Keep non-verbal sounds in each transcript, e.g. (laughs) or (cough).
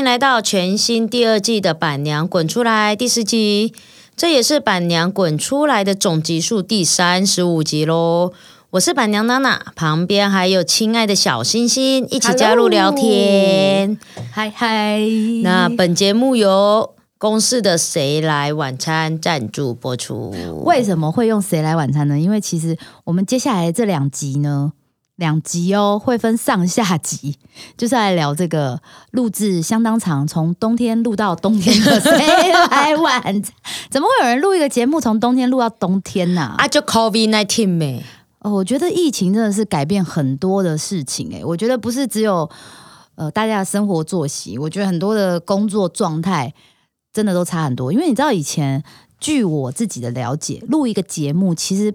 迎来到全新第二季的《板娘滚出来》第十集，这也是《板娘滚出来》的总集数第三十五集喽。我是板娘娜娜，旁边还有亲爱的小星星一起加入聊天。嗨嗨，那本节目由公司的谁来晚餐赞助播出。为什么会用谁来晚餐呢？因为其实我们接下来这两集呢，两集哦会分上下集，(laughs) 就是来聊这个录制相当长，从冬天录到冬天的 (laughs) 谁来晚餐。怎么会有人录一个节目从冬天录到冬天呢、啊，就 COVID nineteen 呗。哦，我觉得疫情真的是改变很多的事情诶，我觉得不是只有呃大家的生活作息，我觉得很多的工作状态真的都差很多。因为你知道以前，据我自己的了解，录一个节目其实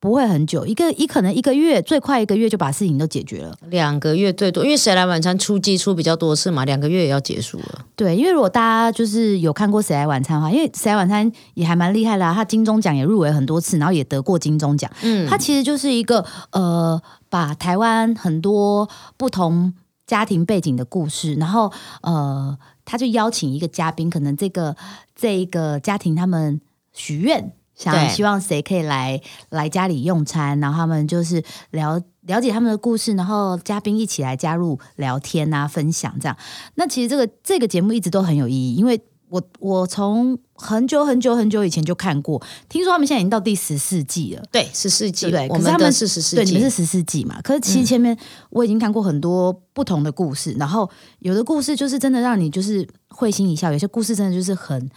不会很久，一个一可能一个月，最快一个月就把事情都解决了。两个月最多，因为谁来晚餐出季出比较多次嘛，两个月也要结束了。对，因为如果大家就是有看过《谁来晚餐》的话，因为《谁来晚餐》也还蛮厉害的、啊，他金钟奖也入围很多次，然后也得过金钟奖。嗯，他其实就是一个呃，把台湾很多不同家庭背景的故事，然后呃，他就邀请一个嘉宾，可能这个这一个家庭他们许愿。想对希望谁可以来来家里用餐，然后他们就是了了解他们的故事，然后嘉宾一起来加入聊天啊，分享这样。那其实这个这个节目一直都很有意义，因为我我从很久很久很久以前就看过，听说他们现在已经到第十四季了。对，十四季，对？我们的可是他们是十四对，你们是，十四季嘛？可是其实前面我已经看过很多不同的故事，然后有的故事就是真的让你就是会心一笑，有些故事真的就是很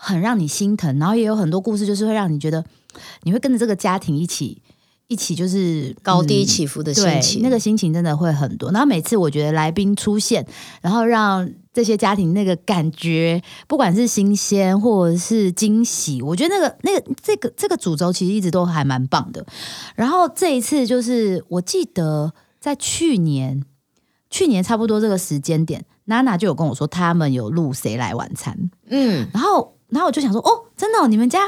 很让你心疼，然后也有很多故事就是会让你觉得你会跟着这个家庭一起一起就是高低嗯起伏的心对，情，那个心情真的会很多。然后每次我觉得来宾出现，然后让这些家庭那个感觉，不管是新鲜或者是惊喜，我觉得那个那个这个这个主轴其实一直都还蛮棒的。然后这一次就是我记得在去年，去年差不多这个时间点，娜娜就有跟我说他们有录《谁来晚餐》，嗯，然后，然后我就想说，哦，真的、哦，你们家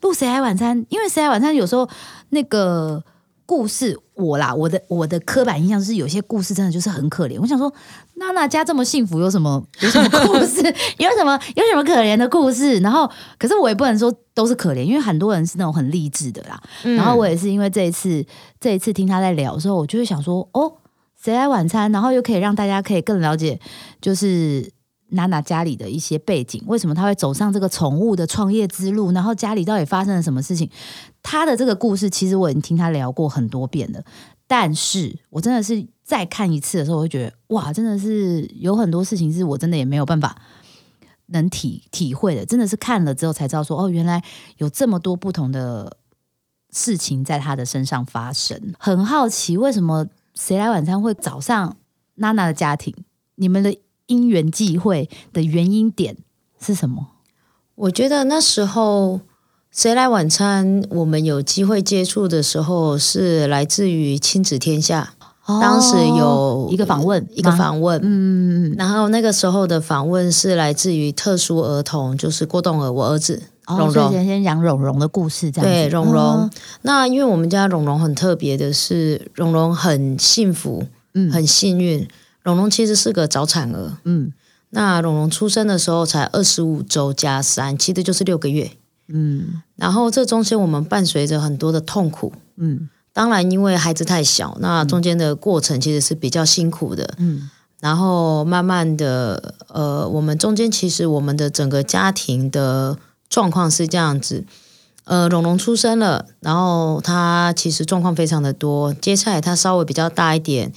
录《谁来晚餐》？因为《谁来晚餐》有时候那个故事，我啦，我的我的刻板印象是有些故事真的就是很可怜。我想说，娜娜家这么幸福，有什么有什么故事？(laughs) 有什么有什么可怜的故事？然后，可是我也不能说都是可怜，因为很多人是那种很励志的啦。嗯然后我也是因为这一次这一次听他在聊的时候，我就会想说，哦，谁来晚餐？然后又可以让大家可以更了解，就是娜娜家里的一些背景，为什么她会走上这个宠物的创业之路，然后家里到底发生了什么事情？她的这个故事，其实我已经听她聊过很多遍了，但是我真的是再看一次的时候，我会觉得哇，真的是有很多事情是我真的也没有办法。能体体会的，真的是看了之后才知道说，哦，原来有这么多不同的事情在他的身上发生。很好奇，为什么谁来晚餐会找上娜娜的家庭？你们的因缘际会的原因点是什么？我觉得那时候谁来晚餐，我们有机会接触的时候，是来自于亲子天下，当时有哦一个访问，一个吗，访问。嗯，然后那个时候的访问是来自于特殊儿童，就是郭栋儿，我儿子哦，先先讲蓉蓉的故事，这样对，蓉蓉。哦那因为我们家蓉蓉很特别的是，蓉蓉很幸福，嗯很幸运。蓉蓉其实是个早产儿，嗯那蓉蓉出生的时候才二十五周加三，其实就是六个月。嗯然后这中间我们伴随着很多的痛苦，嗯当然因为孩子太小，那中间的过程其实是比较辛苦的。嗯然后慢慢的，呃，我们中间其实我们的整个家庭的状况是这样子。呃，蓉蓉出生了，然后他其实状况非常的多。接下来他稍微比较大一点，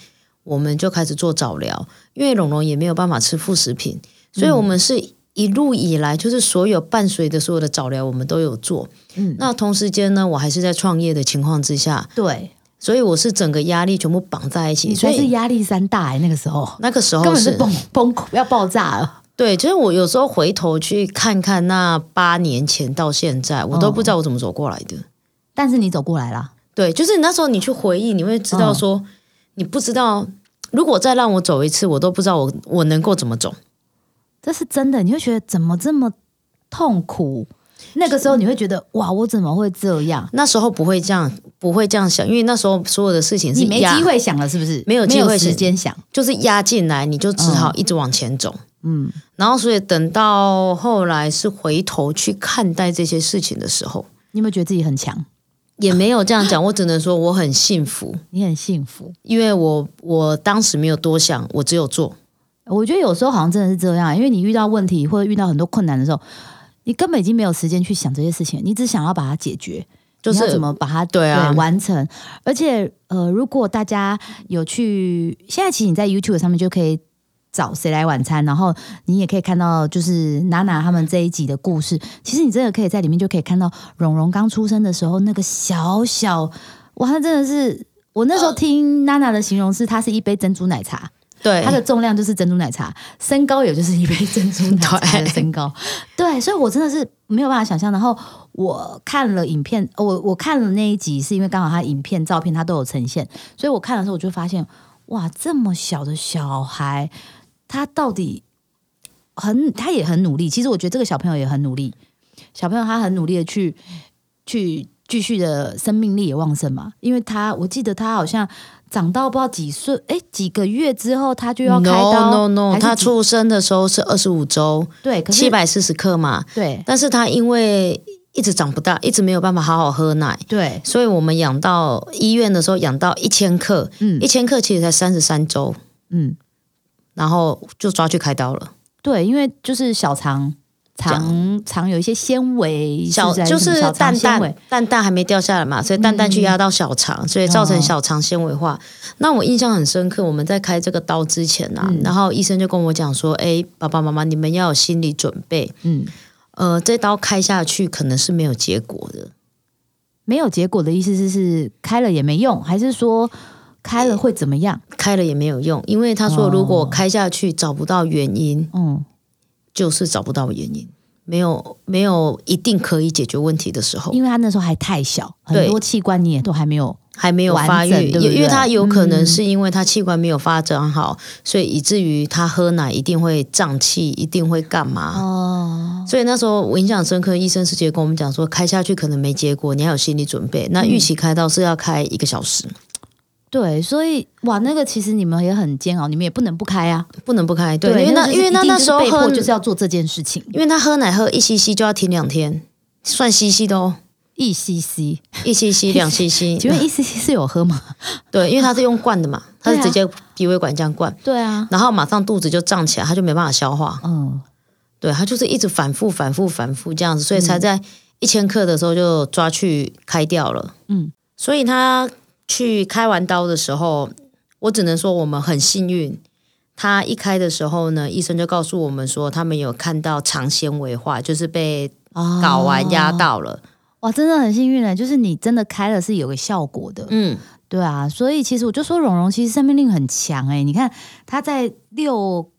我们就开始做早疗，因为蓉蓉也没有办法吃副食品，所以我们是一路以来就是所有伴随的所有的早疗我们都有做。嗯，那同时间呢，我还是在创业的情况之下，对，所以我是整个压力全部绑在一起，所以是压力山大哎、那个时候那个时候根本是崩崩溃要爆炸了。对，就是我有时候回头去看看那八年前到现在，我都不知道我怎么走过来的。但是你走过来了，对，就是那时候你去回忆，你会知道说，你不知道，如果再让我走一次，我都不知道我我能够怎么走。这是真的，你会觉得怎么这么痛苦？那个时候你会觉得哇，我怎么会这样？那时候不会这样，不会这样想，因为那时候所有的事情是你没机会想了，是不是？没有机会时间想。就是压进来，你就只好一直往前走。嗯，然后所以等到后来是回头去看待这些事情的时候，你有没有觉得自己很强？也没有这样讲，我只能说我很幸福，你很幸福。因为我我当时没有多想，我只有做。我觉得有时候好像真的是这样，因为你遇到问题或者遇到很多困难的时候，你根本已经没有时间去想这些事情，你只想要把它解决，就是怎么把它对啊完成。而且呃，如果大家有去，现在其实你在 YouTube 上面就可以找谁来晚餐，然后你也可以看到就是娜娜他们这一集的故事。其实你真的可以在里面就可以看到蓉蓉刚出生的时候那个小小，哇，她真的是我那时候听娜娜的形容是，她是一杯珍珠奶茶。对，它的重量就是珍珠奶茶，身高也就是一杯珍珠奶茶的 (laughs) 身高。对，所以我真的是没有办法想象。然后我看了影片，我我看了那一集，是因为刚好他影片、照片他都有呈现，所以我看的时候我就发现，哇，这么小的小孩，他到底很，他也很努力。其实我觉得这个小朋友也很努力，小朋友他很努力的去去继续的生命力也旺盛嘛，因为他我记得他好像。长到不知道几岁，哎，几个月之后他就要开刀。No No No，他出生的时候是二十五周，对，七百四十克嘛。对但是他因为一直长不大，一直没有办法好好喝奶，对，所以我们养到医院的时候养到一千克，嗯一千克其实才三十三周，嗯，然后就抓去开刀了。对，因为就是小肠肠肠有一些纤维，小就是蛋蛋，蛋蛋还没掉下来嘛，所以蛋蛋去压到小肠，所以造成小肠纤维化。那我印象很深刻，我们在开这个刀之前啊，嗯然后医生就跟我讲说：“哎，爸爸妈妈，你们要有心理准备，嗯，呃，这刀开下去可能是没有结果的。没有结果的意思是是开了也没用，还是说开了会怎么样？开了也没有用，因为他说哦如果开下去找不到原因，嗯，就是找不到原因，没有没有一定可以解决问题的时候，因为他那时候还太小，很多器官你也都还没有，还没有发育，对对？因因为他有可能嗯。是因为他器官没有发展好，所以以至于他喝奶一定会胀气，一定会干嘛。哦，所以那时候我印象深刻，医生直接跟我们讲说，开下去可能没结果，你要有心理准备。那预期开刀是要开一个小时，对，所以哇，那个其实你们也很煎熬，你们也不能不开啊，不能不开。对，因为那就是因为那那时候喝就是要做这件事情，因为他喝奶喝一 cc 就要停两天，算 cc 的哦，一 cc，一 cc (laughs) 两 cc。请问一 cc 是有喝吗？(laughs) 对，因为他是用灌的嘛，他是直接鼻胃管这样灌，对啊，然后马上肚子就胀起来，他就没办法消化。嗯，对，他就是一直反复、反复、反复这样子，所以才在一千克的时候就抓去开掉了。嗯，所以他去开完刀的时候，我只能说我们很幸运。他一开的时候呢，医生就告诉我们说，他们有看到肠纤维化，就是被哦睾丸压到了。哇，真的很幸运呢，就是你真的开了是有个效果的，嗯，对啊，所以其实我就说蓉蓉其实生命力很强哎、你看她在六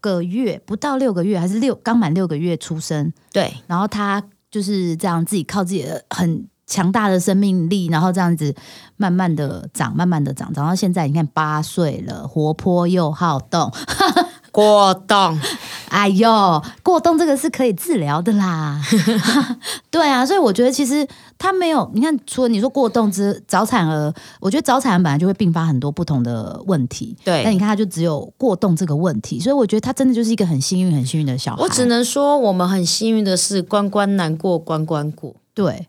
个月不到六个月，还是六刚满六个月出生，对，然后她就是这样自己靠自己的很强大的生命力，然后这样子慢慢的长，慢慢的长，长到现在你看八岁了，活泼又好动，(laughs) 过动。哎呦，过动这个是可以治疗的啦。(laughs) 对啊，所以我觉得其实他没有，你看，除了你说过动之早产儿，我觉得早产儿本来就会并发很多不同的问题。对但你看他就只有过动这个问题，所以我觉得他真的就是一个很幸运、很幸运的小孩。我只能说，我们很幸运的是，关关难过关关过，对，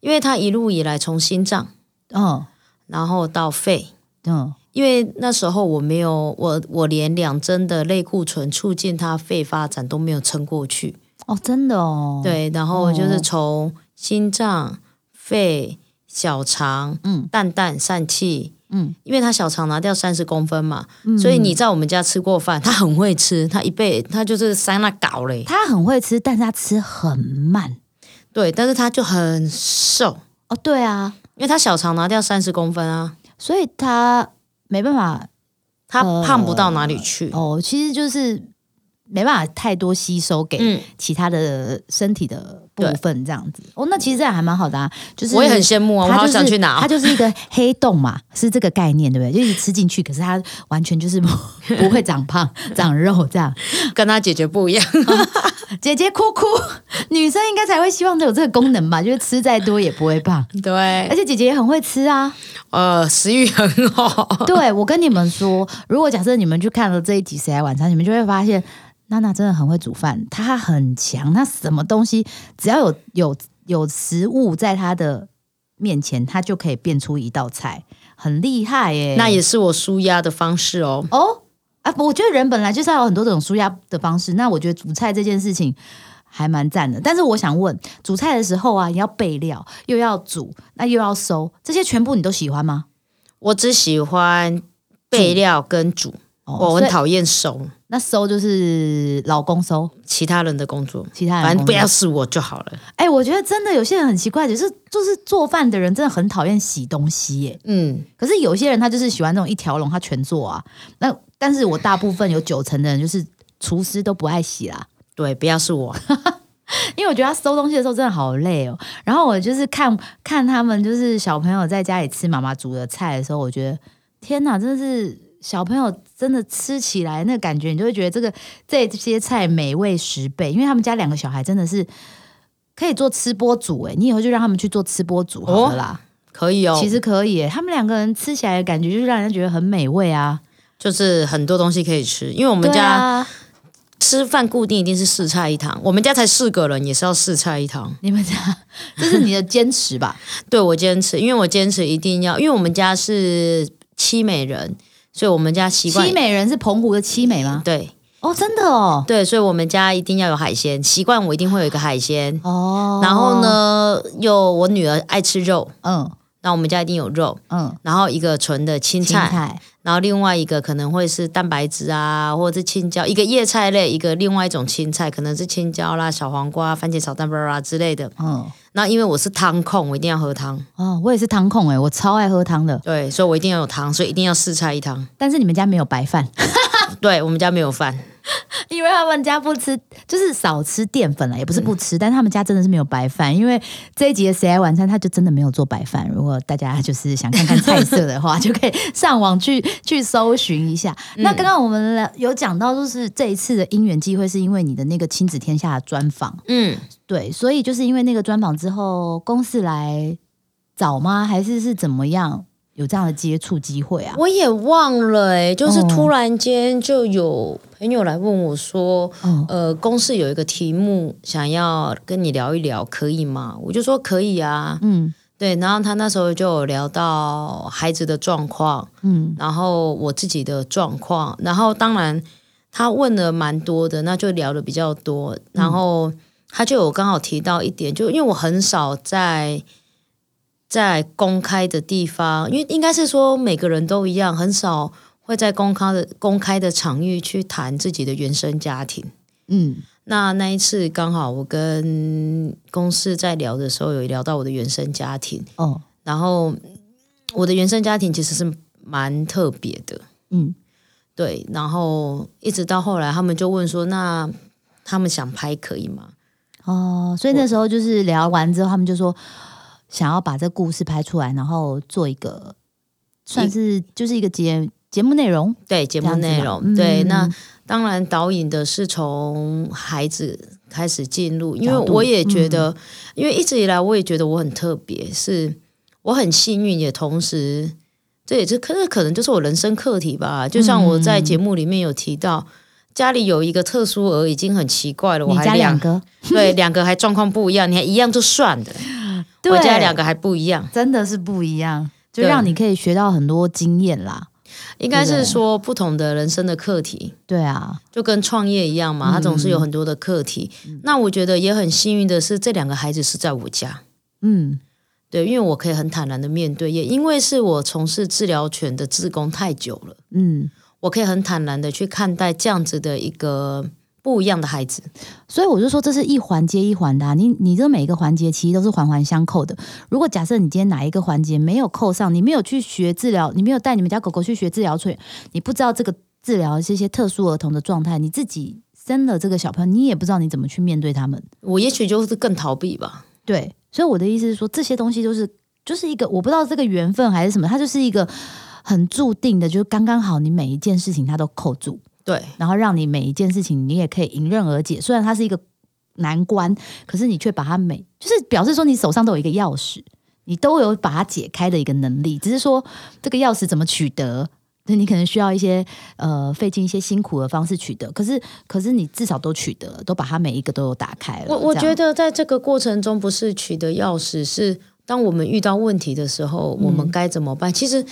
因为他一路以来从心脏，嗯然后到肺，嗯，因为那时候我没有，我我连两针的类固醇促进他肺发展都没有撑过去。哦，真的哦，，对，然后就是从心脏、肺、小肠、嗯。蛋蛋、疝气，嗯。因为他小肠拿掉三十公分嘛，所以你在我们家吃过饭，他很会吃，他一辈他就是塞那搞嘞，他很会吃，但是他吃很慢。对，但是他就很瘦，哦，对啊，因为他小肠拿掉三十公分啊，所以他没办法他呃胖不到哪里去。哦，其实就是没办法太多吸收给嗯，其他的身体的部分这样子。哦，那其实这样还蛮好的啊，就是我也很羡慕啊，我好想去拿哦。它就是一个黑洞嘛，是这个概念对不对？就是吃进去，可是它完全就是不 (laughs) 不会长胖、长肉这样。跟他姐姐不一样，(laughs) (laughs) 姐姐哭哭，女生应该才会希望有这个功能吧？就是吃再多也不会胖，(laughs) 对而，且姐姐也很会吃啊。呃，食欲很好，(laughs) 对，我跟你们说，如果假设你们去看了这一集《谁来晚餐》，你们就会发现娜娜真的很会煮饭，她很强，她什么东西只要有有有食物在她的面前，她就可以变出一道菜，很厉害耶。那也是我舒压的方式哦。哦啊，我觉得人本来就是要有很多种舒压的方式。那我觉得煮菜这件事情还蛮赞的。但是我想问，煮菜的时候啊，你要备料，又要煮，那又要收，这些全部你都喜欢吗？我只喜欢备料跟煮，哦我很讨厌收那收就是老公收，其他人的工作，其他人反正不要是我就好了。哎、我觉得真的有些人很奇怪，就是就是做饭的人真的很讨厌洗东西耶。嗯，可是有些人他就是喜欢那种一条龙，他全做啊。那但是我大部分有九成的人就是厨师都不爱洗啦，对，不要是我。(laughs) 因为我觉得他收东西的时候真的好累哦。然后我就是看看他们就是小朋友在家里吃妈妈煮的菜的时候，我觉得天哪，真的是小朋友真的吃起来那感觉，你就会觉得这个这些菜美味十倍。因为他们家两个小孩真的是可以做吃播主哎，你以后就让他们去做吃播主好了啦。可以哦，其实可以耶，他们两个人吃起来的感觉就是让人觉得很美味啊。就是很多东西可以吃，因为我们家啊，吃饭固定一定是四菜一汤，我们家才四个人，也是要四菜一汤。你们家这是你的坚持吧？(laughs) 对我坚持，因为我坚持一定要，因为我们家是七美人，所以我们家习惯七美人是澎湖的七美吗？对哦，真的哦，对，所以我们家一定要有海鲜，习惯我一定会有一个海鲜。哦，然后？呢，又我女儿爱吃肉，嗯那我们家一定有肉，嗯，然后一个纯的青菜，青菜然后另外一个可能会是蛋白质啊，或者是青椒，一个叶菜类，一个另外一种青菜，可能是青椒啦、小黄瓜、番茄炒蛋啊之类的。嗯那因为我是汤控，我一定要喝汤，哦，我也是汤控哎，我超爱喝汤的。对，所以我一定要有汤，所以一定要四菜一汤。但是你们家没有白饭，(laughs) 对我们家没有饭，(laughs) 因为他们家不吃，就是少吃淀粉了，也不是不吃，但他们家真的是没有白饭。因为这一集的谁来晚餐，他就真的没有做白饭。如果大家就是想看看菜色的话，就可以上网去去搜寻一下。(laughs) 那刚刚我们有讲到，就是这一次的因缘机会，是因为你的那个亲子天下的专访，嗯，对，所以就是因为那个专访之后，公司来找吗？还是是怎么样有这样的接触机会啊？我也忘了哎、就是哦突然间就有朋友来问我说，哦，呃，公司有一个题目想要跟你聊一聊，可以吗？我就说可以啊，嗯对。然后他那时候就有聊到孩子的状况，嗯然后我自己的状况，然后当然他问了蛮多的，那就聊的比较多，然后他就有刚好提到一点，就因为我很少在在公开的地方，因为应该是说每个人都一样，很少会在公开的公开的场域去谈自己的原生家庭。嗯。那那一次刚好我跟公司在聊的时候，有聊到我的原生家庭，哦。然后我的原生家庭其实是蛮特别的，嗯。对，然后一直到后来，他们就问说，那他们想拍可以吗？哦，所以那时候就是聊完之后，他们就说想要把这故事拍出来，然后做一个算是就是一个节节目内容。对，节目内容，嗯对，那当然导引的是从孩子开始进入，因为我也觉得，因为一直以来我也觉得我很特别，是我很幸运，也同时这也是可是可能就是我人生课题吧。就像我在节目里面有提到。家里有一个特殊儿已经很奇怪了，我还两两个，对两个还状况不一样，你还一样就算了，对我家两个还不一样。真的是不一样，就让你可以学到很多经验啦。应该是说不同的人生的课题，对啊，就跟创业一样嘛，他总是有很多的课题。那我觉得也很幸运的是，这两个孩子是在我家，嗯。对，因为我可以很坦然的面对，也因为是我从事治疗犬的志工太久了，嗯，我可以很坦然的去看待这样子的一个不一样的孩子。所以我就说这是一环接一环的、啊，你你这每一个环节其实都是环环相扣的。如果假设你今天哪一个环节没有扣上，你没有去学治疗，你没有带你们家狗狗去学治疗犬，你不知道这个治疗这些特殊儿童的状态，你自己生了这个小朋友，你也不知道你怎么去面对他们。我也许就是更逃避吧。对，所以我的意思是说，这些东西就是就是一个我不知道这个缘分还是什么，它就是一个很注定的，就是刚刚好，你每一件事情它都扣住，对，然后让你每一件事情你也可以迎刃而解。虽然它是一个难关，可是你却把它每就是表示说你手上都有一个钥匙，你都有把它解开的一个能力，只是说这个钥匙怎么取得。那你可能需要一些呃费尽一些辛苦的方式取得，可是可是你至少都取得了，都把它每一个都有打开了。我我觉得在这个过程中，不是取得钥匙，是当我们遇到问题的时候，我们该怎么办？其实，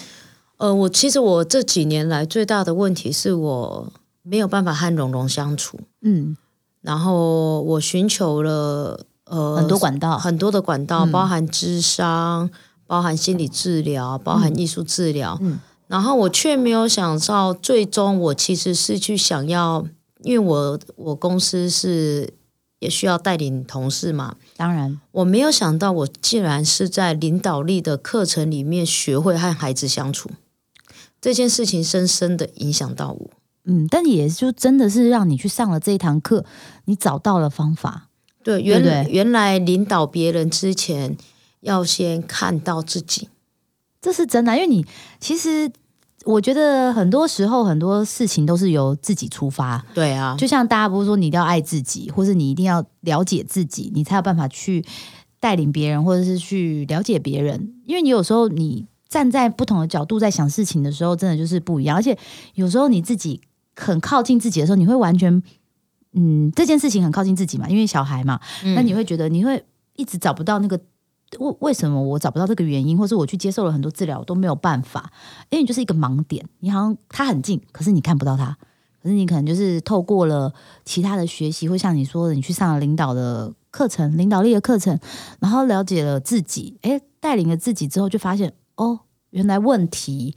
呃，我其实我这几年来最大的问题是我没有办法和蓉蓉相处，嗯。然后我寻求了呃很多管道，很多的管道，包含智商，包含心理治疗，包含艺术治疗。嗯。然后我却没有想到，最终我其实是去想要，因为我我公司是也需要带领同事嘛，当然。我没有想到，我竟然是在领导力的课程里面学会和孩子相处。这件事情深深的影响到我。嗯，但也就真的是让你去上了这一堂课，你找到了方法。对，原对不对原来领导别人之前，要先看到自己。这是真的，因为你其实我觉得很多时候很多事情都是由自己出发，对啊，就像大家不是说你一定要爱自己，或是你一定要了解自己，你才有办法去带领别人，或者是去了解别人。因为你有时候你站在不同的角度在想事情的时候，真的就是不一样。而且有时候你自己很靠近自己的时候，你会完全嗯这件事情很靠近自己嘛，因为小孩嘛，那你会觉得你会一直找不到那个。为为什么我找不到这个原因，或是我去接受了很多治疗我都没有办法？因为你就是一个盲点，你好像他很近，可是你看不到他。可是你可能就是透过了其他的学习，会像你说的，你去上了领导的课程、领导力的课程，然后了解了自己，哎，带领了自己之后，就发现哦，原来问题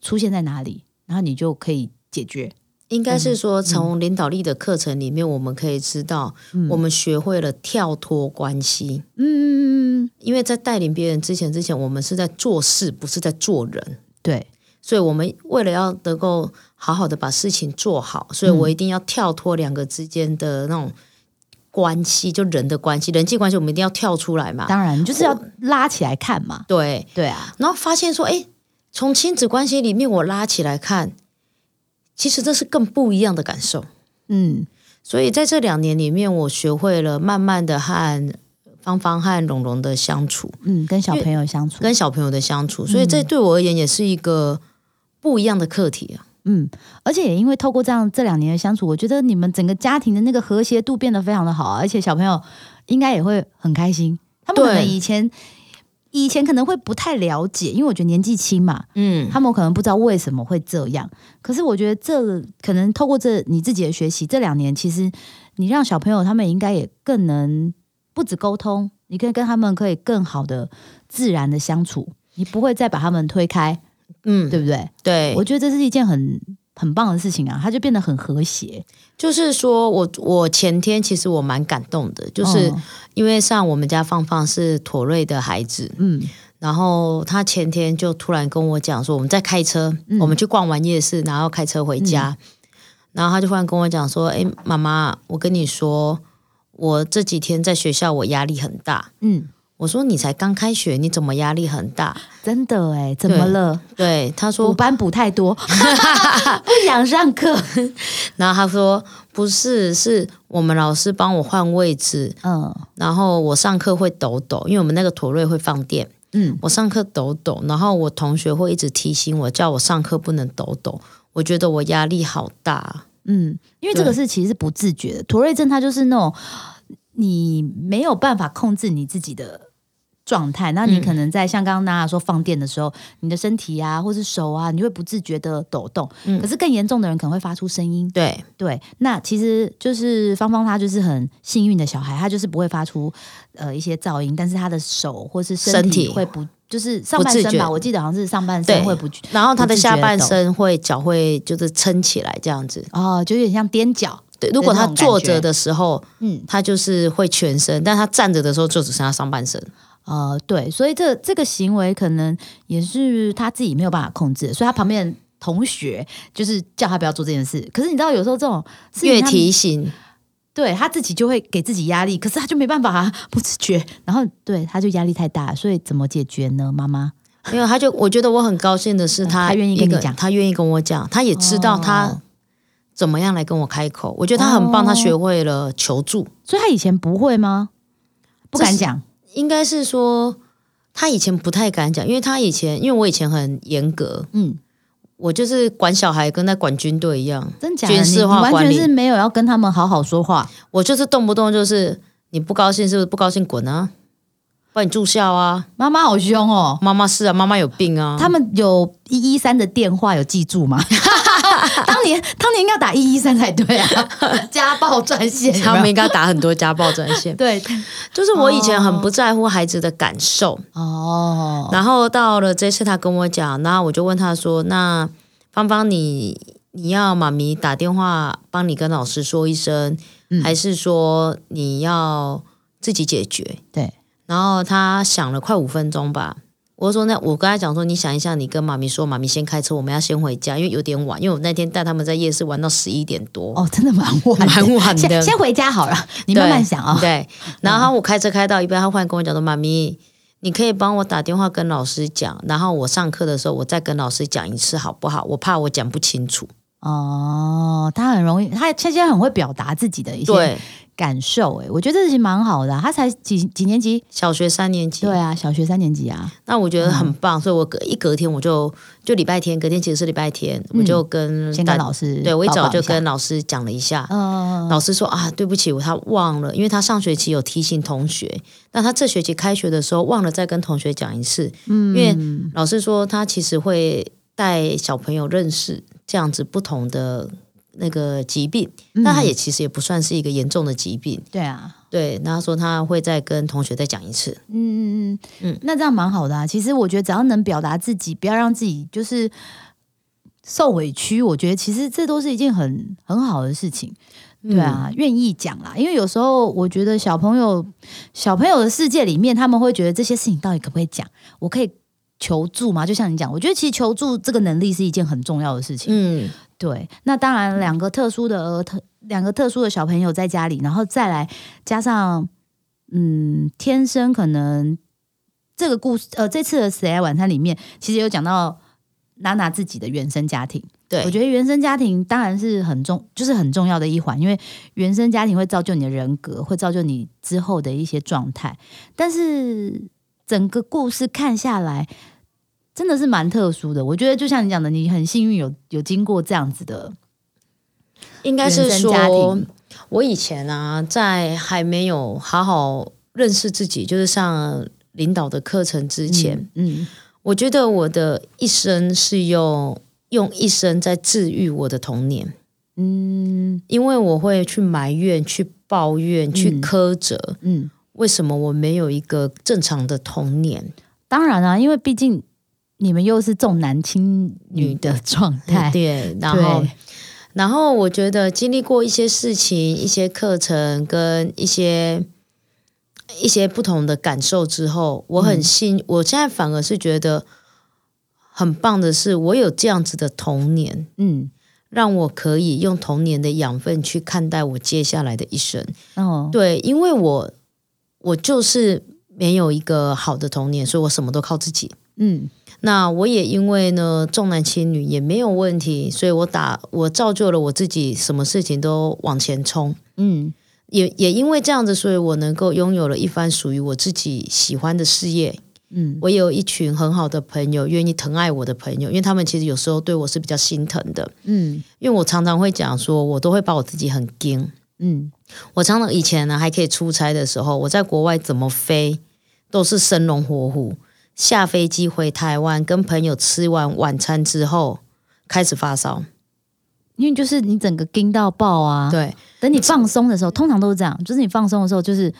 出现在哪里，然后你就可以解决。应该是说，从领导力的课程里面，我们可以知道，我们学会了跳脱关系。嗯嗯嗯嗯，因为在带领别人之前，之前我们是在做事，不是在做人。对，所以，我们为了要能够好好的把事情做好，所以我一定要跳脱两个之间的那种关系，就人的关系、人际关系，我们一定要跳出来嘛。当然你就是要拉起来看嘛。对，对啊，然后发现说，哎，从亲子关系里面我拉起来看，其实这是更不一样的感受。嗯所以在这两年里面，我学会了慢慢的和芳芳和蓉蓉的相处，嗯，跟小朋友相处，跟小朋友的相处，所以这对我而言也是一个不一样的课题啊。嗯，而且也因为透过这样这两年的相处，我觉得你们整个家庭的那个和谐度变得非常的好，而且小朋友应该也会很开心。他们可能以前以前可能会不太了解，因为我觉得年纪轻嘛，嗯，他们可能不知道为什么会这样。可是我觉得这可能透过这你自己的学习，这两年其实你让小朋友他们应该也更能不止沟通，你可以跟他们可以更好的自然的相处，你不会再把他们推开，嗯，对不对？对，我觉得这是一件很很棒的事情啊，它就变得很和谐。就是说我我前天其实我蛮感动的，就是哦。因为像我们家放放是妥瑞的孩子，嗯。然后他前天就突然跟我讲说，我们在开车，嗯。我们去逛完夜市，然后开车回家，然后他就忽然跟我讲说，哎，妈妈，我跟你说，我这几天在学校我压力很大。嗯，我说你才刚开学，你怎么压力很大？真的哎，怎么了？对，他说补说，班补太多，(laughs) 不想上课。然后他说不是，是我们老师帮我换位置，嗯然后我上课会抖抖，因为我们那个妥瑞会放电，嗯，我上课抖抖，然后我同学会一直提醒我，叫我上课不能抖抖，我觉得我压力好大。嗯，因为这个是其实是不自觉的。妥瑞症它就是那种你没有办法控制你自己的状态，那你可能在像刚刚娜娜说放电的时候，你的身体啊或是手啊，你会不自觉的抖动。可是更严重的人可能会发出声音。对，对，那其实就是芳芳，她就是很幸运的小孩，她就是不会发出呃一些噪音，但是她的手或是身身体体会不就是上半身吧？我记得好像是上半身会不然后他的下半身会脚会就是撑起来这样子。哦，就有点像踮脚。对，如果他坐着的时候，嗯，他就是会全身，但他站着的时候就只剩下上半身。呃，对，所以这这个行为可能也是他自己没有办法控制，所以他旁边的同学就是叫他不要做这件事。可是你知道，有时候这种事越提醒，对他自己就会给自己压力，可是他就没办法、啊，(laughs) 不自觉，然后对他就压力太大，所以怎么解决呢？妈妈，没有他就我觉得我很高兴的是他他愿意跟你讲他愿意跟我讲，他也知道他哦怎么样来跟我开口。我觉得他很棒，哦他学会了求助。所以他以前不会吗？不敢讲，应该是说他以前不太敢讲，因为他以前因为我以前很严格，嗯我就是管小孩，跟在管军队一样，真假的？军事化管理完全是没有要跟他们好好说话。我就是动不动就是你不高兴是不是不高兴滚啊，帮你住校啊，妈妈好凶哦！妈妈是啊，妈妈有病啊，他们有一一三的电话有记住吗？(laughs) (laughs) 当年当年应该打一一三才对啊，(laughs) 家暴专线 (laughs) 有没有？他们应该打很多家暴专线。对。就是我以前很不在乎孩子的感受，哦，然后到了这次他跟我讲，然后我就问他说：“那芳芳你你要妈咪打电话帮你跟老师说一声，嗯。还是说你要自己解决？对，？”然后他想了快五分钟吧。我说：“那我跟他讲说，你想一下，你跟妈咪说，妈咪先开车，我们要先回家，因为有点晚。因为我那天带他们在夜市玩到十一点多，哦，真的蛮晚的，蛮晚的先先回家好了，你慢慢想啊、对，然后我开车开到一半，他忽然跟我讲说：“妈咪，你可以帮我打电话跟老师讲，然后我上课的时候我再跟老师讲一次好不好？我怕我讲不清楚。哦，他很容易，他现在很会表达自己的一些对，感受，哎，我觉得这是蛮好的啊、他才几几年级？小学三年级，对啊，小学三年级啊。那我觉得很棒，所以我隔一隔天我就就礼拜天，隔天其实是礼拜天，我就跟跟老师对我一早就跟老师讲了一下。嗯，老师说啊，对不起，我他忘了，因为他上学期有提醒同学，但他这学期开学的时候忘了再跟同学讲一次。嗯，因为老师说他其实会带小朋友认识这样子不同的那个疾病，嗯他也其实也不算是一个严重的疾病。对啊，对，那他说他会再跟同学再讲一次。嗯嗯嗯嗯那这样蛮好的啊。其实我觉得只要能表达自己，不要让自己就是受委屈，我觉得其实这都是一件很很好的事情。对啊，愿意讲啦，因为有时候我觉得小朋友小朋友的世界里面，他们会觉得这些事情到底可不可以讲？我可以求助嘛？就像你讲，我觉得其实求助这个能力是一件很重要的事情。嗯，对，那当然，两个特殊的儿特，两个特殊的小朋友在家里，然后再来加上，嗯，天生可能这个故事，呃，这次的《谁来晚餐》里面，其实有讲到娜娜自己的原生家庭。对，我觉得原生家庭当然是很重，就是很重要的一环，因为原生家庭会造就你的人格，会造就你之后的一些状态。但是整个故事看下来，真的是蛮特殊的。我觉得就像你讲的，你很幸运有有经过这样子的，应该是说，我以前啊，在还没有好好认识自己，就是上领导的课程之前，嗯，我觉得我的一生是用用一生在治愈我的童年，嗯。因为我会去埋怨、去抱怨、去嗯。苛责，嗯，为什么我没有一个正常的童年？当然啊，因为毕竟你们又是重男轻女的状态，对，然后，然后我觉得经历过一些事情、一些课程跟一些一些不同的感受之后，我很幸，我现在反而是觉得很棒的是，我有这样子的童年，嗯，让我可以用童年的养分去看待我接下来的一生。哦，对，因为我我就是没有一个好的童年，所以我什么都靠自己。嗯那我也因为呢重男轻女也没有问题，所以我打我造就了我自己，什么事情都往前冲。嗯也也因为这样子，所以我能够拥有了一番属于我自己喜欢的事业。嗯我有一群很好的朋友，愿意疼爱我的朋友，因为他们其实有时候对我是比较心疼的。嗯因为我常常会讲说，我都会把我自己很惊。嗯我常常以前呢还可以出差的时候，我在国外怎么飞都是生龙活虎。下飞机回台湾，跟朋友吃完晚餐之后开始发烧。因为就是你整个惊到爆啊，对。等你放松的时候，通常都是这样，就是你放松的时候，就是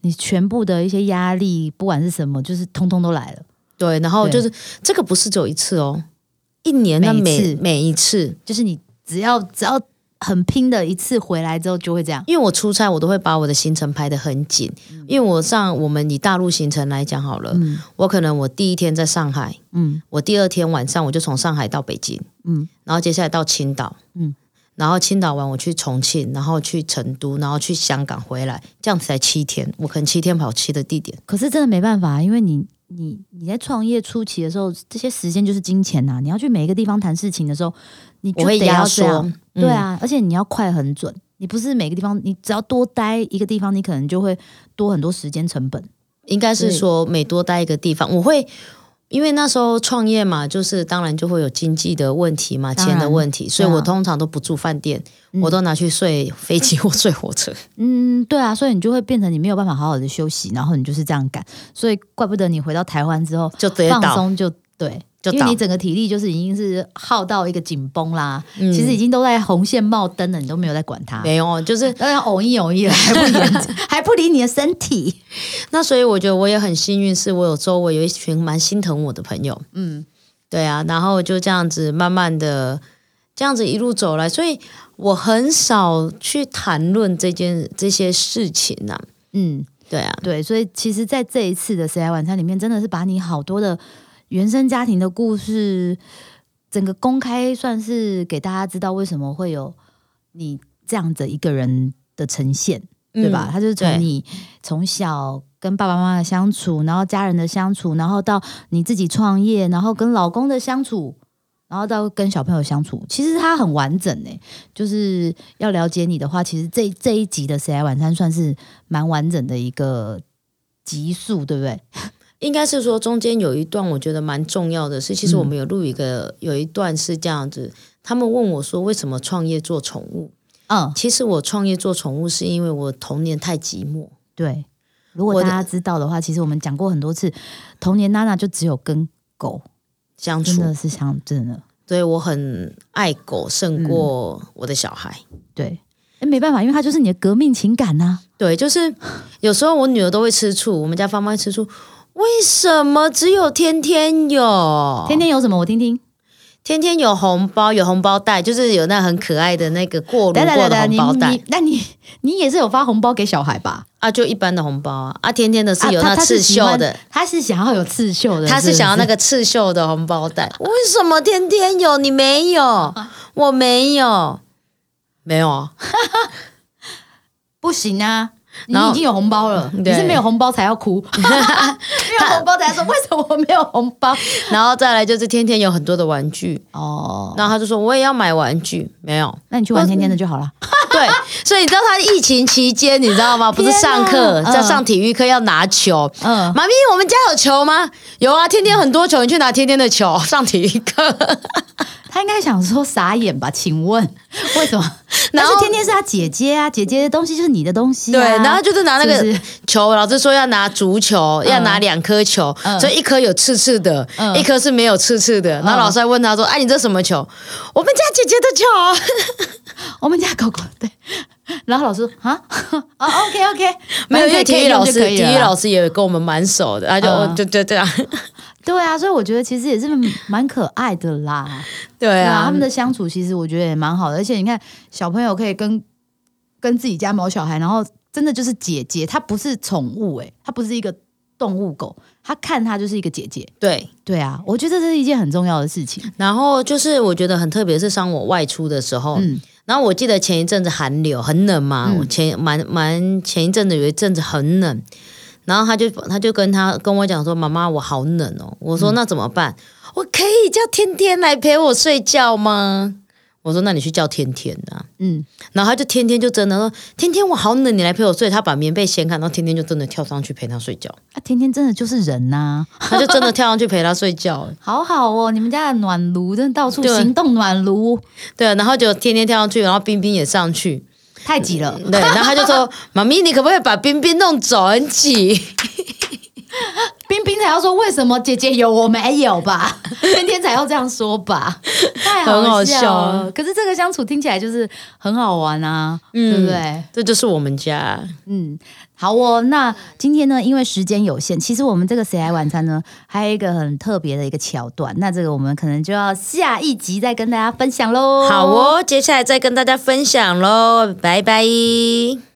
你全部的一些压力，不管是什么，就是通通都来了。对，然后就是这个不是只有一次哦，一年的每一次。每每一次，就是你只要只要很拼的一次回来之后，就会这样。因为我出差，我都会把我的行程排得很紧。因为我上我们以大陆行程来讲好了，嗯我可能我第一天在上海，嗯我第二天晚上我就从上海到北京，嗯然后接下来到青岛，嗯，然后青岛完我去重庆，然后去成都，然后去香港回来，这样子才七天，我可能七天跑七的地点。可是真的没办法，因为你你你在创业初期的时候，这些时间就是金钱呐、你要去每一个地方谈事情的时候，你就得要这样，嗯对啊，而且你要快很准。你不是每个地方，你只要多待一个地方，你可能就会多很多时间成本。应该是说每多待一个地方，我会因为那时候创业嘛，就是当然就会有经济的问题嘛，钱的问题，所以我通常都不住饭店，我都拿去睡飞机 (laughs) 或睡火车。嗯，对啊，所以你就会变成你没有办法好好的休息，然后你就是这样赶，所以怪不得你回到台湾之后就直接放，松就对。就因为你整个体力就是已经是耗到一个紧绷啦，嗯。其实已经都在红线冒灯了，你都没有在管它，没有，就是当然偶一偶一了，(laughs) 还不理还不理你的身体。那，所以我觉得我也很幸运，是我有周围有一群蛮心疼我的朋友，嗯，对啊，然后就这样子慢慢的这样子一路走来，所以我很少去谈论这件这些事情呐、嗯，对啊，对，所以其实，在这一次的《谁来晚餐》里面，真的是把你好多的原生家庭的故事，整个公开，算是给大家知道为什么会有你这样的一个人的呈现，对吧？嗯他就是从你从小跟爸爸妈妈的相处，然后家人的相处，然后到你自己创业，然后跟老公的相处。然后到跟小朋友相处，其实它很完整诶。就是要了解你的话，其实这这一集的《谁来晚餐》算是蛮完整的一个集数，对不对？应该是说中间有一段我觉得蛮重要的是，其实我们有录一个、有一段是这样子，他们问我说为什么创业做宠物？嗯，其实我创业做宠物是因为我童年太寂寞，对。如果大家知道的话，其实我们讲过很多次，童年娜娜就只有跟狗，相处，真的是相真的对我很爱狗胜过我的小孩。对。哎，没办法，因为它就是你的革命情感呐、对，就是有时候我女儿都会吃醋，我们家芳芳会吃醋，为什么只有天天有？天天有什么？我听听。天天有红包，有红包袋，就是有那很可爱的那个过路过的红包袋那你你也是有发红包给小孩吧？啊，就一般的红包啊，啊，天天的是有那刺绣的，他是想要有刺绣的，他是想要那个刺绣的红包袋。(laughs) 为什么天天有你没有？我没有，没有啊。(laughs) 不行啊！你已经有红包了，你是没有红包才要哭，(laughs) 没有红包才要说为什么我没有红包？然后再来就是天天有很多的玩具，哦，然后他就说我也要买玩具，没有。那你去玩天天的就好了。(laughs) 对，所以你知道他疫情期间，你知道吗？不是上课，天哪在上体育课要拿球。嗯，妈咪，我们家有球吗？有啊，天天很多球，你去拿天天的球上体育课。(laughs) 他应该想说傻眼吧？请问为什么？然后天天是他姐姐啊，姐姐的东西就是你的东西、啊。对，然后就是拿那个球，老师说要拿足球，要拿两颗球，嗯所以一颗有刺刺的，嗯一颗是没有刺刺的。然后老师还问他说：“哎、你这什么球？我们家姐姐的球。(laughs) 我们家狗狗对。然后老师说啊，(laughs) 哦，OK OK，(laughs) 没有，因为体育老师，体育老师师也跟我们蛮熟的，他就、嗯就就这样。对啊，所以我觉得其实也是蛮可爱的啦。(laughs) 对啊，他们的相处其实我觉得也蛮好的，而且你看小朋友可以跟跟自己家毛小孩，然后真的就是姐姐，她不是宠物诶、她不是一个动物狗，她看她就是一个姐姐。对。对啊，我觉得这是一件很重要的事情。然后就是我觉得很特别，是当我外出的时候，嗯然后我记得前一阵子寒流很冷嘛，嗯我前蛮蛮前一阵子有一阵子很冷，然后他就他就跟他跟我讲说：“妈妈，我好冷哦。”我嗯说：“那怎么办？我可以叫天天来陪我睡觉吗？”我说：“那你去叫天天啊。嗯，”然后他就天天就真的说：“天天我好冷，你来陪我睡。”他把棉被掀开，然后天天就真的跳上去陪他睡觉，啊，天天真的就是人呐、他就真的跳上去陪他睡觉。(laughs) 好好哦，你们家的暖炉真的到处对行动暖炉，对，然后就天天跳上去，然后冰冰也上去。太挤了。对，然后他就说：(laughs) “妈咪，你可不可以把冰冰弄走？很挤。(laughs) 冰冰才要说为什么姐姐有我没有吧？(laughs) 天天才要这样说吧？太很好笑笑了。可是这个相处听起来就是很好玩啊，嗯对不对？”这就是我们家。嗯，好哦。那今天呢，因为时间有限，其实我们这个谁来晚餐呢，还有一个很特别的一个桥段。那这个我们可能就要下一集再跟大家分享喽。好哦，接下来再跟大家分享喽，拜拜。